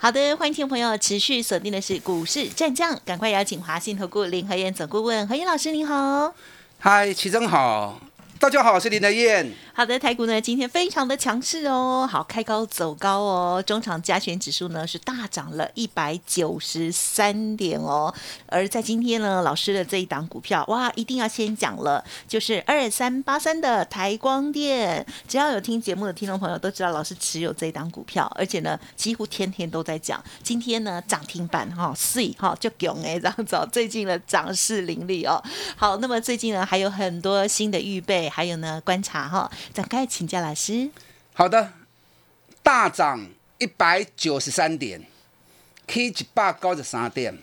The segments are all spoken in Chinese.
好的，欢迎听众朋友持续锁定的是股市战将，赶快邀请华信投顾林和燕总顾问何燕老师，您好。嗨，齐真好。大家好，我是林德燕。好的，台股呢今天非常的强势哦，好开高走高哦，中场加权指数呢是大涨了一百九十三点哦。而在今天呢，老师的这一档股票，哇，一定要先讲了，就是二三八三的台光电。只要有听节目的听众朋友都知道，老师持有这一档股票，而且呢几乎天天都在讲。今天呢涨停板哈，四哈就囧哎这样子，最近的涨势凌厉哦。好，那么最近呢还有很多新的预备。还有呢，观察哈，展开请教老师。好的，大涨一百九十三点，K 一百高十三点。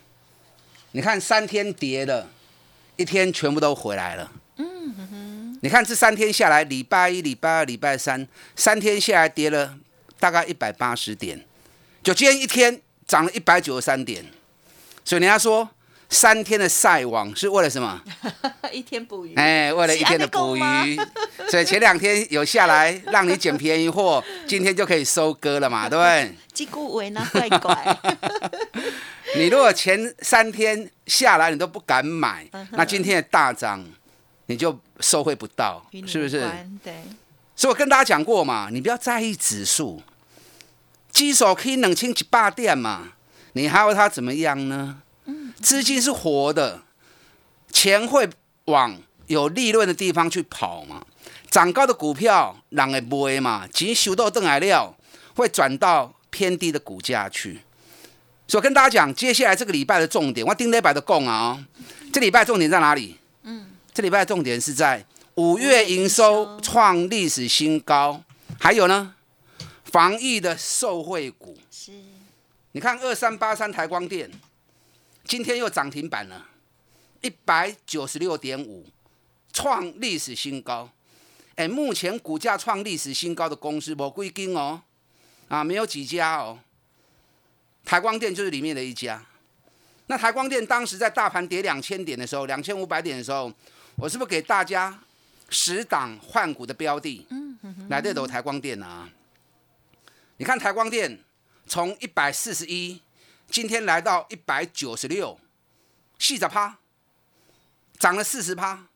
你看三天跌了，一天全部都回来了。嗯哼哼。你看这三天下来，礼拜一、礼拜二、礼拜三，三天下来跌了大概一百八十点，就今天一天涨了一百九十三点。所以人家说。三天的晒网是为了什么？一天捕鱼。哎，为了一天的捕鱼，所以前两天有下来让你捡便宜货，今天就可以收割了嘛，对不对？你如果前三天下来你都不敢买，那今天的大涨你就收回不到，是不是？对。所以我跟大家讲过嘛，你不要在意指数，基手可以冷清几百点嘛，你还要它怎么样呢？资金是活的，钱会往有利润的地方去跑嘛？涨高的股票人会买嘛？钱收到邓来料，会转到偏低的股价去。所以跟大家讲，接下来这个礼拜的重点，我盯礼拜的供啊，这礼拜重点在哪里？嗯，这礼拜重点是在五月营收创历史新高，还有呢，防疫的受惠股。是，你看二三八三台光电。今天又涨停板了，一百九十六点五，创历史新高。哎，目前股价创历史新高的公司我归根哦，啊，没有几家哦。台光电就是里面的一家。那台光电当时在大盘跌两千点的时候，两千五百点的时候，我是不是给大家十档换股的标的？嗯来这都台光电啊。你看台光电从一百四十一。今天来到一百九十六，四十趴，涨了四十趴。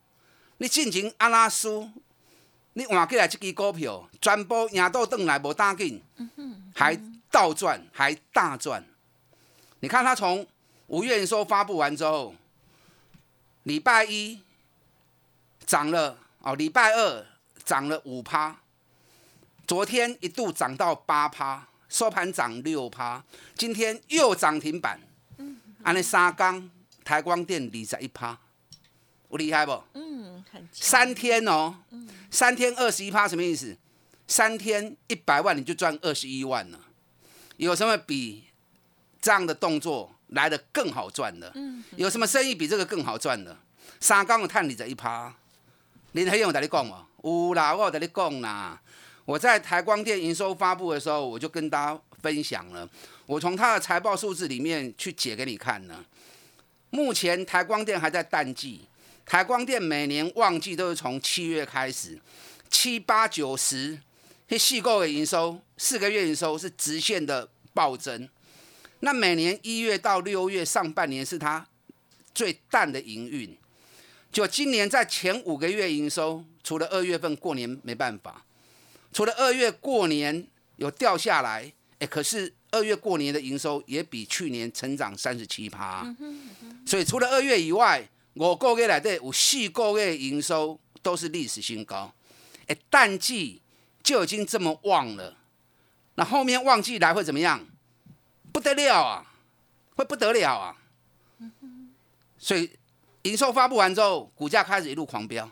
你进行阿拉苏，你换过来这支股票，全部赢到转来无打紧，还倒赚，还大赚。你看他从五月营收发布完之后，礼拜一涨了哦，礼拜二涨了五趴，昨天一度涨到八趴。收盘涨六趴，今天又涨停板。嗯，安尼三缸台光电二十一趴，有厉害不？嗯，很三天哦，三天二十一趴什么意思？三天一百万你就赚二十一万了。有什么比这样的动作来的更好赚的？嗯，有什么生意比这个更好赚的？三缸的碳你这一趴，林黑勇在你讲哦，有啦，我在你讲啦。我在台光电营收发布的时候，我就跟大家分享了。我从它的财报数字里面去解给你看呢。目前台光电还在淡季，台光电每年旺季都是从七月开始，七八九十，这四个月营收，四个月营收是直线的暴增。那每年一月到六月上半年是它最淡的营运。就今年在前五个月营收，除了二月份过年没办法。除了二月过年有掉下来，哎，可是二月过年的营收也比去年成长三十七趴，所以除了二月以外，五个月来的有四个月营收都是历史新高，哎，淡季就已经这么旺了，那后面旺季来会怎么样？不得了啊，会不得了啊，所以营收发布完之后，股价开始一路狂飙，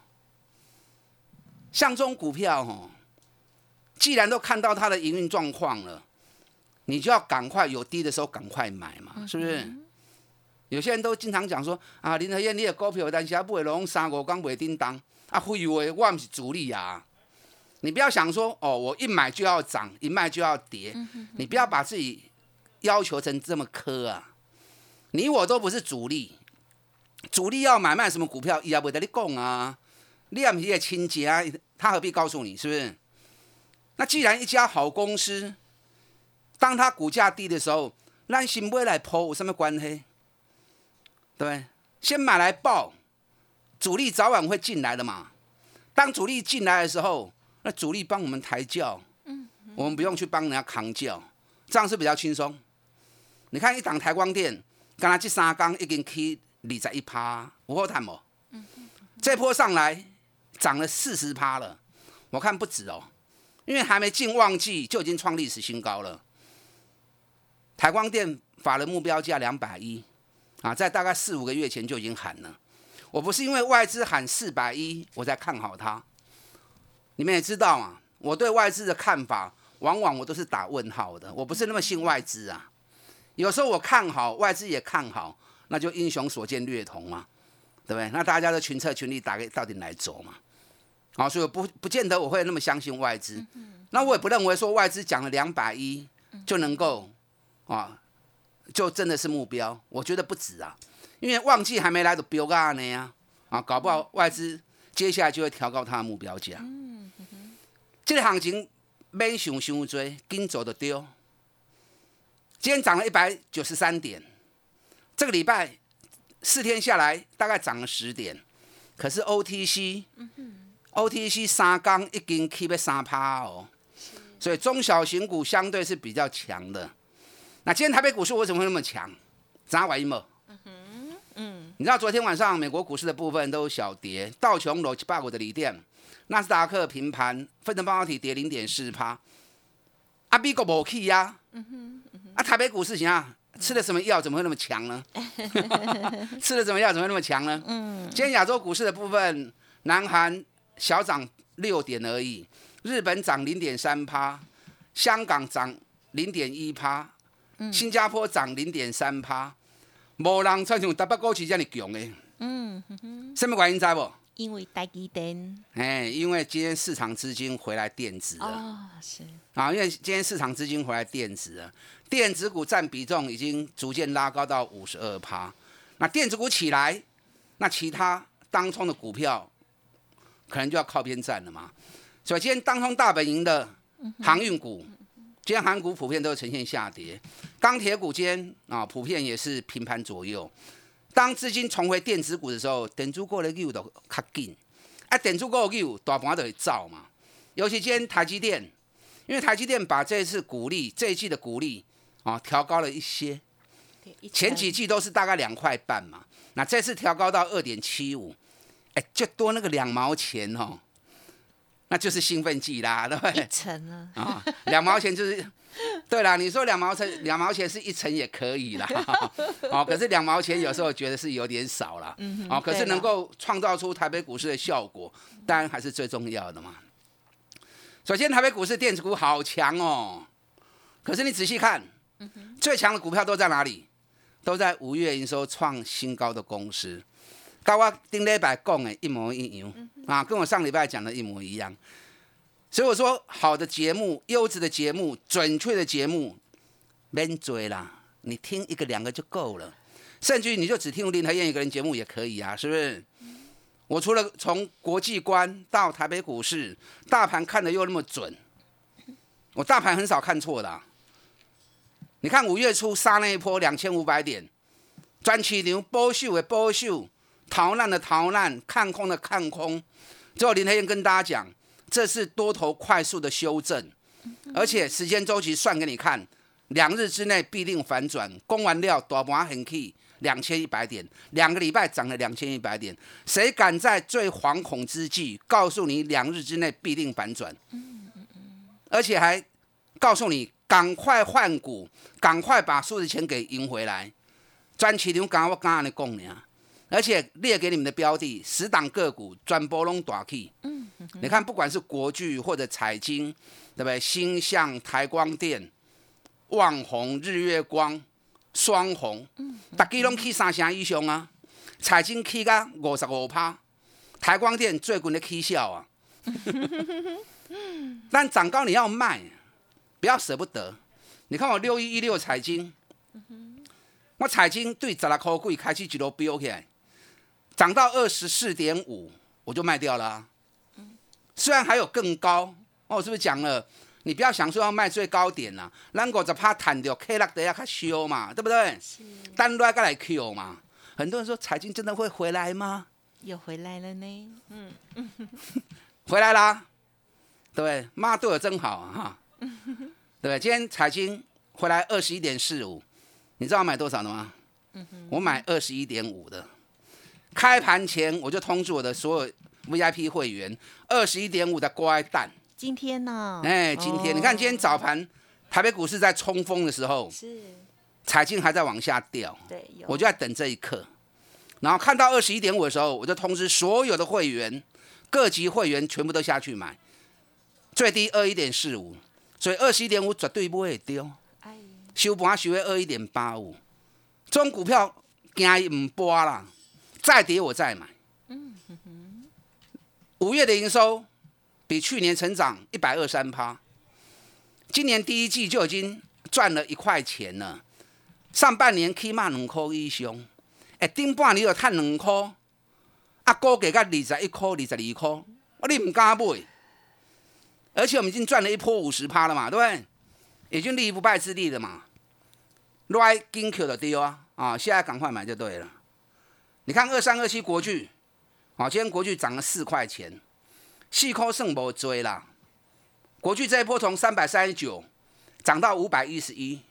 像这种股票哦。既然都看到它的营运状况了，你就要赶快有低的时候赶快买嘛，是不是？有些人都经常讲说啊，林和燕你的股票，但是不会拢三五刚袂叮当啊，废话，我唔是主力啊。你不要想说哦，我一买就要涨，一卖就要跌，你不要把自己要求成这么苛啊。你我都不是主力，主力要买卖什么股票，伊也不得你讲啊。你也不是亲戚啊，他何必告诉你？是不是？那既然一家好公司，当它股价低的时候，让新买来抛有什么关系？对，先买来报，主力早晚会进来的嘛。当主力进来的时候，那主力帮我们抬轿，嗯，我们不用去帮人家扛轿，这样是比较轻松。你看一档台光电，刚才这三缸已经起二十一趴，我好谈不？嗯这波上来涨了四十趴了，我看不止哦，因为还没进旺季就已经创历史新高了。台光电法人目标价两百一。啊，在大概四五个月前就已经喊了，我不是因为外资喊四百一，我才看好它。你们也知道啊，我对外资的看法，往往我都是打问号的。我不是那么信外资啊，有时候我看好，外资也看好，那就英雄所见略同嘛，对不对？那大家都群策群力，打给到底来走嘛。好，所以不不见得我会那么相信外资。那我也不认为说外资讲了两百一就能够啊。就真的是目标，我觉得不止啊，因为旺季还没来的标价呢呀，啊，搞不好外资接下来就会调高它的目标价。嗯这个行情没想想追，跟走的丢。今天涨了一百九十三点，这个礼拜四天下来大概涨了十点，可是 OTC，OTC 三缸已经 keep 三趴哦，所以中小型股相对是比较强的。那今天台北股市为什么会那么强？砸完一毛。嗯哼，嗯，你知道昨天晚上美国股市的部分都小跌，道琼楼七八股的锂电，纳斯达克平盘，分成半导体跌零点四趴。阿，美国无去呀。嗯哼，啊，台北股市怎样？吃了什么药？怎么会那么强呢？吃了什么药？怎么会那么强呢？嗯，今天亚洲股市的部分，南韩小涨六点而已，日本涨零点三趴，香港涨零点一趴。新加坡涨零点三趴，无人像台北股市这样强的。嗯哼哼，什么原因在不？因为台积电。哎，因为今天市场资金回来电子了。哦，是。啊，因为今天市场资金回来电子了，电子股占比重已经逐渐拉高到五十二趴。那电子股起来，那其他当冲的股票可能就要靠边站了嘛。所以今天当冲大本营的航运股。今天韩股普遍都呈现下跌，钢铁股间啊普遍也是平盘左右。当资金重回电子股的时候，等住过的牛都较紧，啊，电子股的牛大盘都会造嘛。尤其今天台积电，因为台积电把这一次股利这一季的股利啊调高了一些，前几季都是大概两块半嘛，那这次调高到二点七五，哎，就多那个两毛钱哦。那就是兴奋剂啦，对不对？一层啊，啊，两毛钱就是，对啦。你说两毛钱，两毛钱是一层也可以啦，哦，可是两毛钱有时候觉得是有点少了，哦，可是能够创造出台北股市的效果，当然还是最重要的嘛。首先，台北股市电子股好强哦，可是你仔细看，最强的股票都在哪里？都在五月营收创新高的公司。跟我顶礼拜讲的一模一样啊，跟我上礼拜讲的一模一样。所以我说，好的节目、优质的节目、准确的节目，免追啦，你听一个两个就够了。甚至于你就只听林台燕一个人节目也可以啊，是不是？我除了从国际观到台北股市大盘看的又那么准，我大盘很少看错的。你看五月初杀那一波两千五百点，专起牛波秀的波秀。逃难的逃难，看空的看空。最后林黑燕跟大家讲，这是多头快速的修正，而且时间周期算给你看，两日之内必定反转。攻完料，大盘很 key，两千一百点，两个礼拜涨了两千一百点。谁敢在最惶恐之际告诉你两日之内必定反转？而且还告诉你赶快换股，赶快把数字钱给赢回来。专起牛刚我刚刚的讲呢。而且列给你们的标的十档个股转波龙大 K，嗯，你看不管是国巨或者彩金，对不对？星象、台光电、旺宏、日月光，双红，大家拢去三成以上啊，财经起个五十五趴，台光电最近的起效啊。但涨高你要卖，不要舍不得。你看我六一一六财经，我财经对十六块贵开始一路飙起来，涨到二十四点五，我就卖掉了、啊。虽然还有更高，哦，是不是讲了？你不要想说要卖最高点啦、啊，咱五十怕谈掉 K 落底下较修嘛，对不对？单来再来 Q 嘛。很多人说财经真的会回来吗？又回来了呢。嗯，回来啦，对，妈对我真好啊哈。对，今天财经回来二十一点四五，你知道我买多少的吗？我买二十一点五的。开盘前我就通知我的所有 VIP 会员，二十一点五的乖蛋。今天呢？哎，今天、你看今天早盘台北股市在冲锋的时候，是，彩金还在往下掉，对，我就在等这一刻。然后看到二十一点五的时候，我就通知所有的会员，各级会员全部都下去买，最低二一点四五，所以二十一点五绝对不会丢。哎，收盘收在二一点八五，这种股票惊伊唔播啦，再跌我再买。五月的营收比去年成长一百二三趴，今年第一季就已经赚了一块钱了。上半年起码两块以上，哎，顶半年就赚两块，啊，股价到二十一块、二十二块，啊，你唔敢买？而且我们已经赚了一波五十趴了嘛，对不对？已经立于不败之地了嘛。来金 Q 的丢啊，啊，现在赶快买就对了。你看二三二七国巨，啊，今天国巨涨了四块钱，细抠剩不追啦。国巨这一波从三百三十九涨到五百一十一，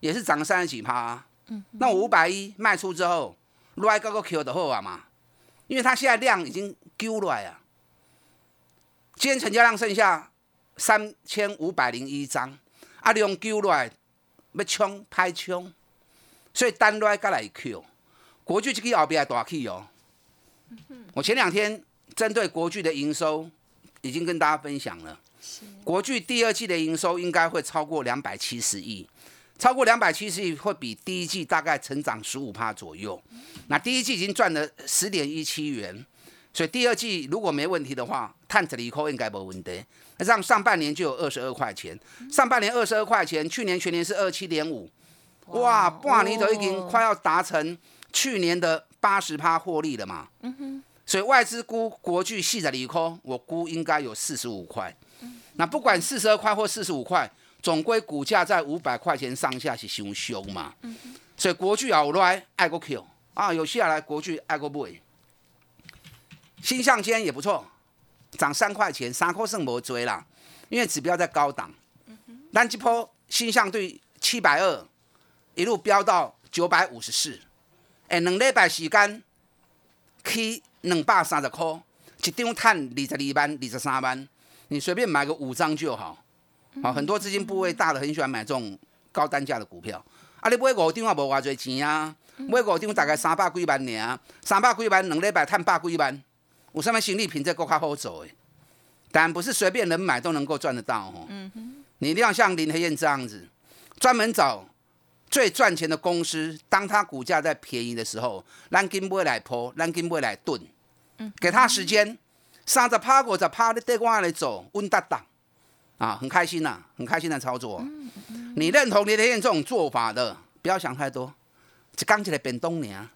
也是涨了三十几趴、啊。那我五百一卖出之后，来高个 Q 的后啊嘛，因为它现在量已经丢来啊。今天成交量剩下三千五百零一张，啊，量丢来要冲拍冲，所以单来再来 Q。国巨这个后边大气哦。我前两天针对国巨的营收已经跟大家分享了，国巨第二季的营收应该会超过两百七十亿，超过两百七十亿会比第一季大概成长十五趴左右。那第一季已经赚了十点一七元，所以第二季如果没问题的话，碳子里扣应该没问题。那这样上半年就有二十二块钱，上半年二十二块钱，去年全年是二七点五，哇，半年都已经快要达成去年的八十趴获利了嘛。所以外资估国巨系的利空，我估应该有四十五块。那不管四十二块或四十五块，总归股价在五百块钱上下是凶凶嘛。所以国巨后来爱国 Q 啊，有下来国巨爱国 boy。新向间也不错，涨三块钱，三块剩无追啦，因为指标在高档。但这波新向对七百二一路飙到九百五十四，哎，两礼拜时间起两百三十块，一张赚二十二万、二十三万，你随便买个五张就好。好，很多资金部位大的很喜欢买这种高单价的股票。啊，你买五张也无偌侪钱啊，买五张大概三百几万尔，三百几万两礼拜赚百几万，有啥物生理品质够较好做的？但不是随便人买都能够赚得到哦。你一定要像林黑燕这样子，专门找最赚钱的公司，当它股价在便宜的时候，咱金买来破，咱金买来炖，给他时间，三十趴五十趴，你对我来走，稳当当，啊，很开心呐、很开心的操作。你认同林黑燕这种做法的，不要想太多，只刚起来变东年，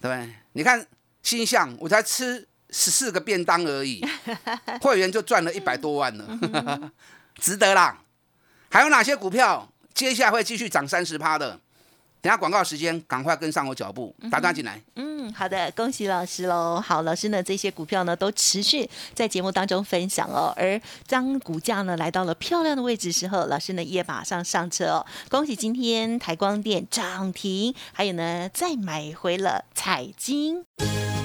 对不对？你看心想，我才吃十四个便当而已，会员就赚了一百多万了，值得啦。还有哪些股票接下来会继续涨三十趴的？等下广告时间，赶快跟上我脚步，打电话进来。嗯，好的，恭喜老师喽。好，老师呢这些股票呢都持续在节目当中分享哦。而当股价呢来到了漂亮的位置时候，老师呢也马上上车哦。恭喜今天台光电涨停，还有呢再买回了彩金。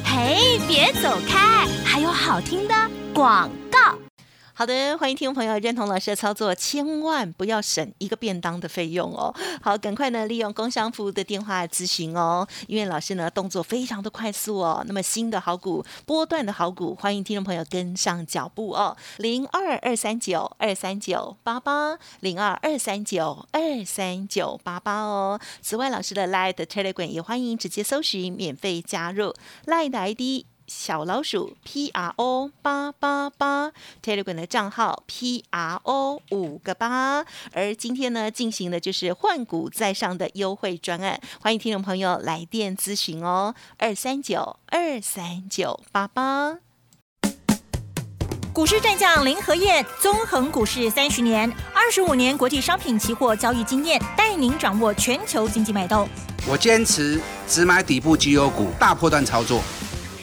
嘿，别走开，还有好听的广告。好的，欢迎听众朋友认同老师的操作，千万不要省一个便当的费用哦。好，赶快呢利用工商服务的电话咨询哦，因为老师呢动作非常的快速哦。那么新的好股、波段的好股，欢迎听众朋友跟上脚步哦。零二二三九二三九八八，零二二三九二三九八八哦。此外，老师的 Light Telegram 也欢迎直接搜寻免费加入 Light 的 ID。小老鼠 P R O 八八八，Telegram 的账号 P R O 五个八，而今天呢进行的就是换股在上的优惠专案，欢迎听众朋友来电咨询哦，二三九二三九八八。股市战将林和燕，纵横股市三十年，二十五年国际商品期货交易经验，带您掌握全球经济脉动。我坚持只买底部绩优股，大波段操作。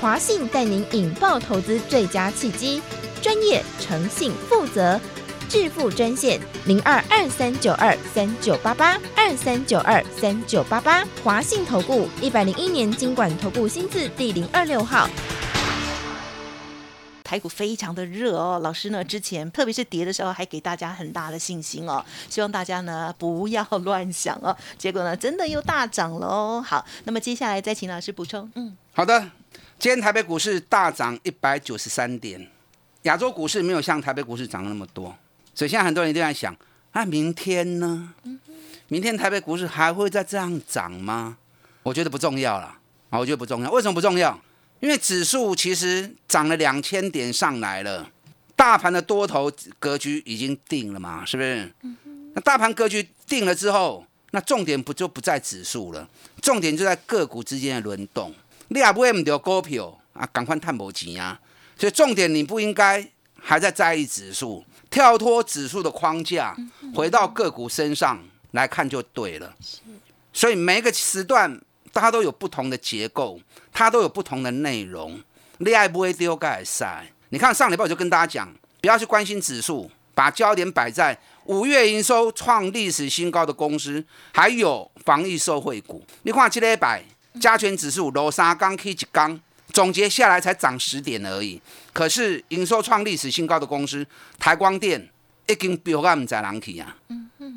华信带您引爆投资最佳契机，专业、诚信、负责，致富专线零二二三九二三九八八二三九二三九八八。华信投顾一百零一年经管投顾新字第零二六号。台股非常的热哦，老师呢之前特别是跌的时候，还给大家很大的信心哦，希望大家呢不要乱想哦。结果呢，真的又大涨了哦。好，那么接下来再请老师补充。嗯，好的。今天台北股市大涨一百九十三点，亚洲股市没有像台北股市涨那么多，所以现在很多人都在想：那明天呢？明天台北股市还会再这样涨吗？我觉得不重要了啊，我觉得不重要。为什么不重要？因为指数其实涨了两千点上来了，大盘的多头格局已经定了嘛，是不是？那大盘格局定了之后，那重点不就不在指数了？重点就在个股之间的轮动。你也不会唔到股票啊，赶快探无钱啊！所以重点你不应该还在在意指数，跳脱指数的框架，回到个股身上来看就对了。所以每一个时段。它都有不同的结构，它都有不同的内容。你爱不会丢盖赛？你看上礼拜我就跟大家讲，不要去关心指数，把焦点摆在五月营收创历史新高的公司，还有防疫受惠股。你看这礼拜加权指数罗沙刚 K 几刚总结下来才涨十点而已，可是营收创历史新高的公司台光电已经飙到唔在人去啊，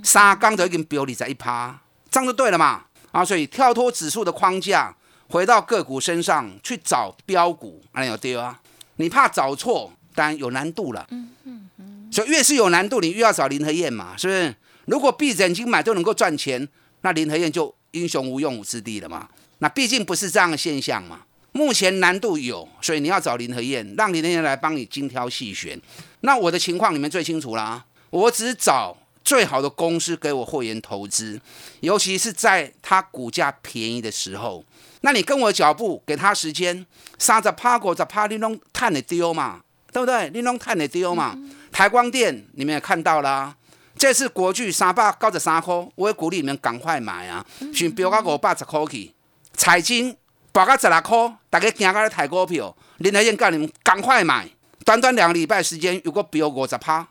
三刚就已经飙二十一趴，这样就对了嘛。啊，所以跳脱指数的框架，回到个股身上去找标股，哎有对啊？你怕找错，当然有难度了。嗯嗯嗯。所以越是有难度，你越要找林和燕嘛，是不是？如果闭着眼睛买都能够赚钱，那林和燕就英雄无用武之地了嘛。那毕竟不是这样的现象嘛。目前难度有，所以你要找林和燕，让林和燕来帮你精挑细选。那我的情况你们最清楚啦，我只找。最好的公司给我货源投资，尤其是在它股价便宜的时候。那你跟我脚步，给他时间，三十趴股十趴，你拢探得丢嘛？对不对？你拢探得丢嘛？台光电你们也看到啦，这次国巨三百九十三块，我也鼓励你们赶快买啊！先飙到五百十块去，彩金飙到十六块，大家惊到咧抬股票，林台燕叫你们赶快买，短短两个礼拜时间，有个飙五十趴。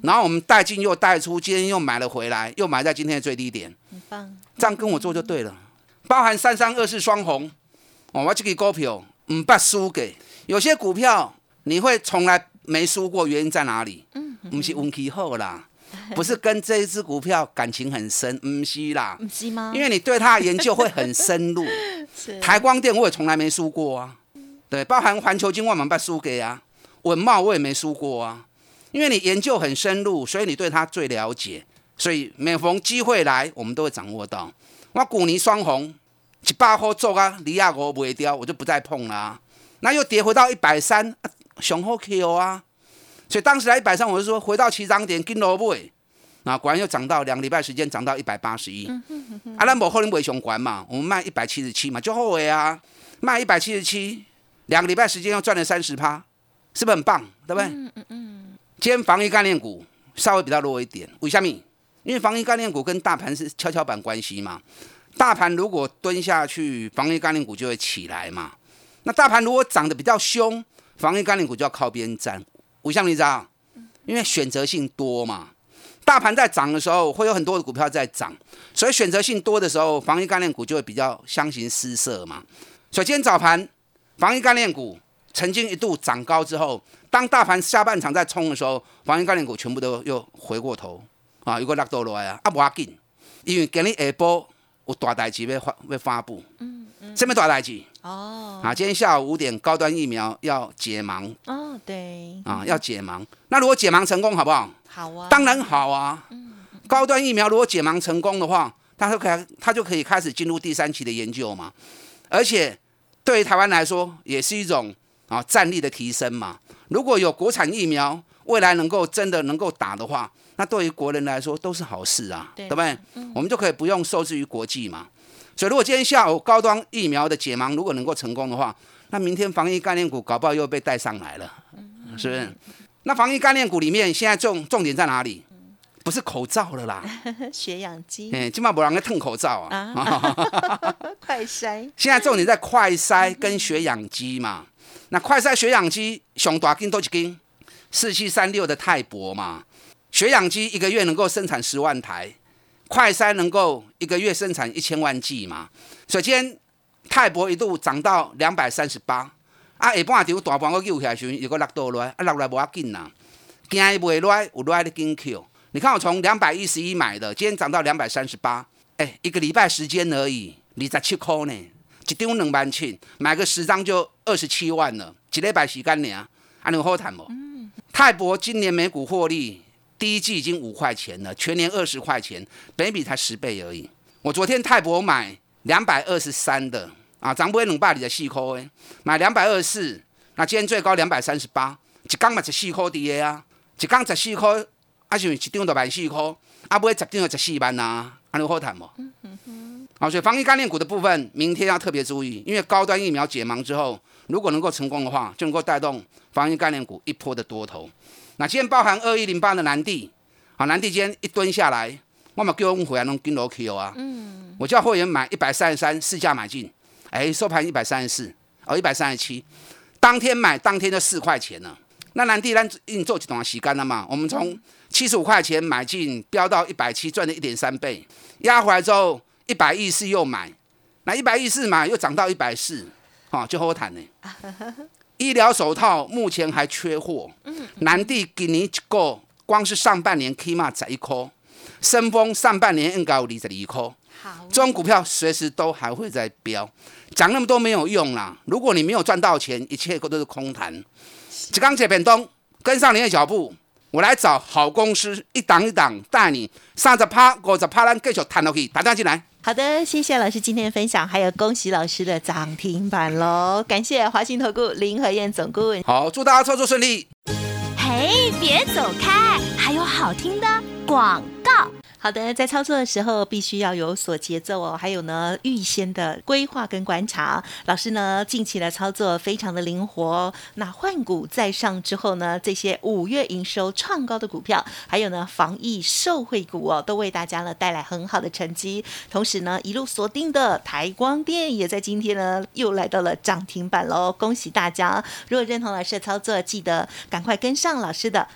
然后我们带进又带出，今天又买了回来，又买在今天的最低点，很棒。这样跟我做就对了。包含三三二四双红，我这个股票唔不输给。有些股票你会从来没输过，原因在哪里？嗯，不是运气好啦，不是跟这一只股票感情很深，唔系啦，唔系吗？因为你对它的研究会很深入。台光电我也从来没输过啊，对，包含环球金万满不输给啊，文茂我也没输过啊。因为你研究很深入，所以你对它最了解，所以每逢机会来，我们都会掌握到。我古尼双红一百块做啊，离亚国不会掉，我就不再碰了。那又跌回到一百三，雄厚 Q 啊！所以当时来一百三，我就说回到起涨点跟萝卜，那果然又涨到两个礼拜时间涨到一百八十一。啊，咱无可能袂上管嘛，我们卖一百七十七嘛，就后悔啊！卖一百七十七，两个礼拜时间又赚了三十趴，是不是很棒？对不对？嗯嗯嗯。今天防疫概念股稍微比较弱一点，为什么？因为防疫概念股跟大盘是跷跷板关系嘛。大盘如果蹲下去，防疫概念股就会起来嘛。那大盘如果涨得比较凶，防疫概念股就要靠边站。为什么你知道？因为选择性多嘛。大盘在涨的时候，会有很多的股票在涨，所以选择性多的时候，防疫概念股就会比较相形失色嘛。所以今天早盘，防疫概念股曾经一度涨高之后，当大盘下半场在冲的时候，防疫概念股全部都又回过头啊，有个落倒落来啊，啊不要紧，因为今日下波有大代志要发要发布，嗯嗯，什么大代志？哦啊，今天下午五点，高端疫苗要解盲哦，对，啊，要解盲。那如果解盲成功，好不好？好啊，当然好啊。嗯高端疫苗如果解盲成功的话，它就可以，它就可以开始进入第三期的研究嘛。而且对于台湾来说，也是一种啊战力的提升嘛。如果有国产疫苗，未来能够真的能够打的话，那对于国人来说都是好事啊，对对不对？我们就可以不用受制于国际嘛。所以，如果今天下午高端疫苗的解盲如果能够成功的话，那明天防疫概念股搞不好又被带上来了，是不是？那防疫概念股里面现在重重点在哪里？不是口罩了啦，血氧机哎，今晚不让人吞口罩啊。快筛，现在重点在快筛跟血氧机嘛。那快筛血氧机上大斤都一斤，四七三六的泰博嘛。血氧机一个月能够生产十万台，快筛能够一个月生产一千万剂嘛。所以今天泰博一度涨到两百三十八，啊下半场大盘我救起来时候，又个落倒落来，啊落来无要紧啦，惊伊袂落来，有落来的紧 Q。你看我从两百一十一买的，今天涨到两百三十八，哎，一个礼拜时间而已，二十七块呢，一张两万七，买个十张就二十七万了，一礼拜时间呢，啊，你有好谈不？泰博今年每股获利，第一季已经五块钱了，全年二十块钱，本比才十倍而已。我昨天泰博买两百二十三的啊，涨不会两百里的细颗诶，买两百二十四，那今天最高两百三十八，一缸嘛十四块的啊，一缸十四块。啊，是一张都万四块，啊，不会十张就十四万呐，安尼好谈无？好，所以防疫概念股的部分，明天要特别注意，因为高端疫苗解盲之后，如果能够成功的话，就能够带动防疫概念股一波的多头。那今天包含二一零八的南地，好，南地今天一蹲下来，我嘛叫我们回来弄金楼 Q 啊，嗯，我叫会员买一百三十三，市价买进，哎，收盘一百三十四，哦，一百三十七，当天买当天就四块钱了。那南地咱已经做几段洗干了嘛，我们从七十五块钱买进，飙到一百七，赚了一点三倍。压回来之后，一百一四又买，那一百一四买又涨到一百四，哦，就好谈呢。医疗手套目前还缺货，南地今年一个光是上半年起码十一颗，深丰上半年应该有二十二颗。好，这种股票随时都还会在飙，讲那么多没有用啦。如果你没有赚到钱，一切都是空谈。只刚这边东，跟上您的脚步，我来找好公司，一档一档带你三十趴、过着趴，咱继续谈落去，打电进来。好的，谢谢老师今天的分享，还有恭喜老师的涨停板喽！感谢华信投顾林和燕总顾问。好，祝大家操作顺利。嘿，别走开，还有好听的广告。好的，在操作的时候必须要有所节奏哦，还有呢预先的规划跟观察。老师呢近期的操作非常的灵活，那换股再上之后呢，这些五月营收创高的股票，还有呢防疫受惠股哦，都为大家呢带来很好的成绩。同时呢，一路锁定的台光电也在今天呢又来到了涨停板喽，恭喜大家！如果认同老师的操作，记得赶快跟上老师的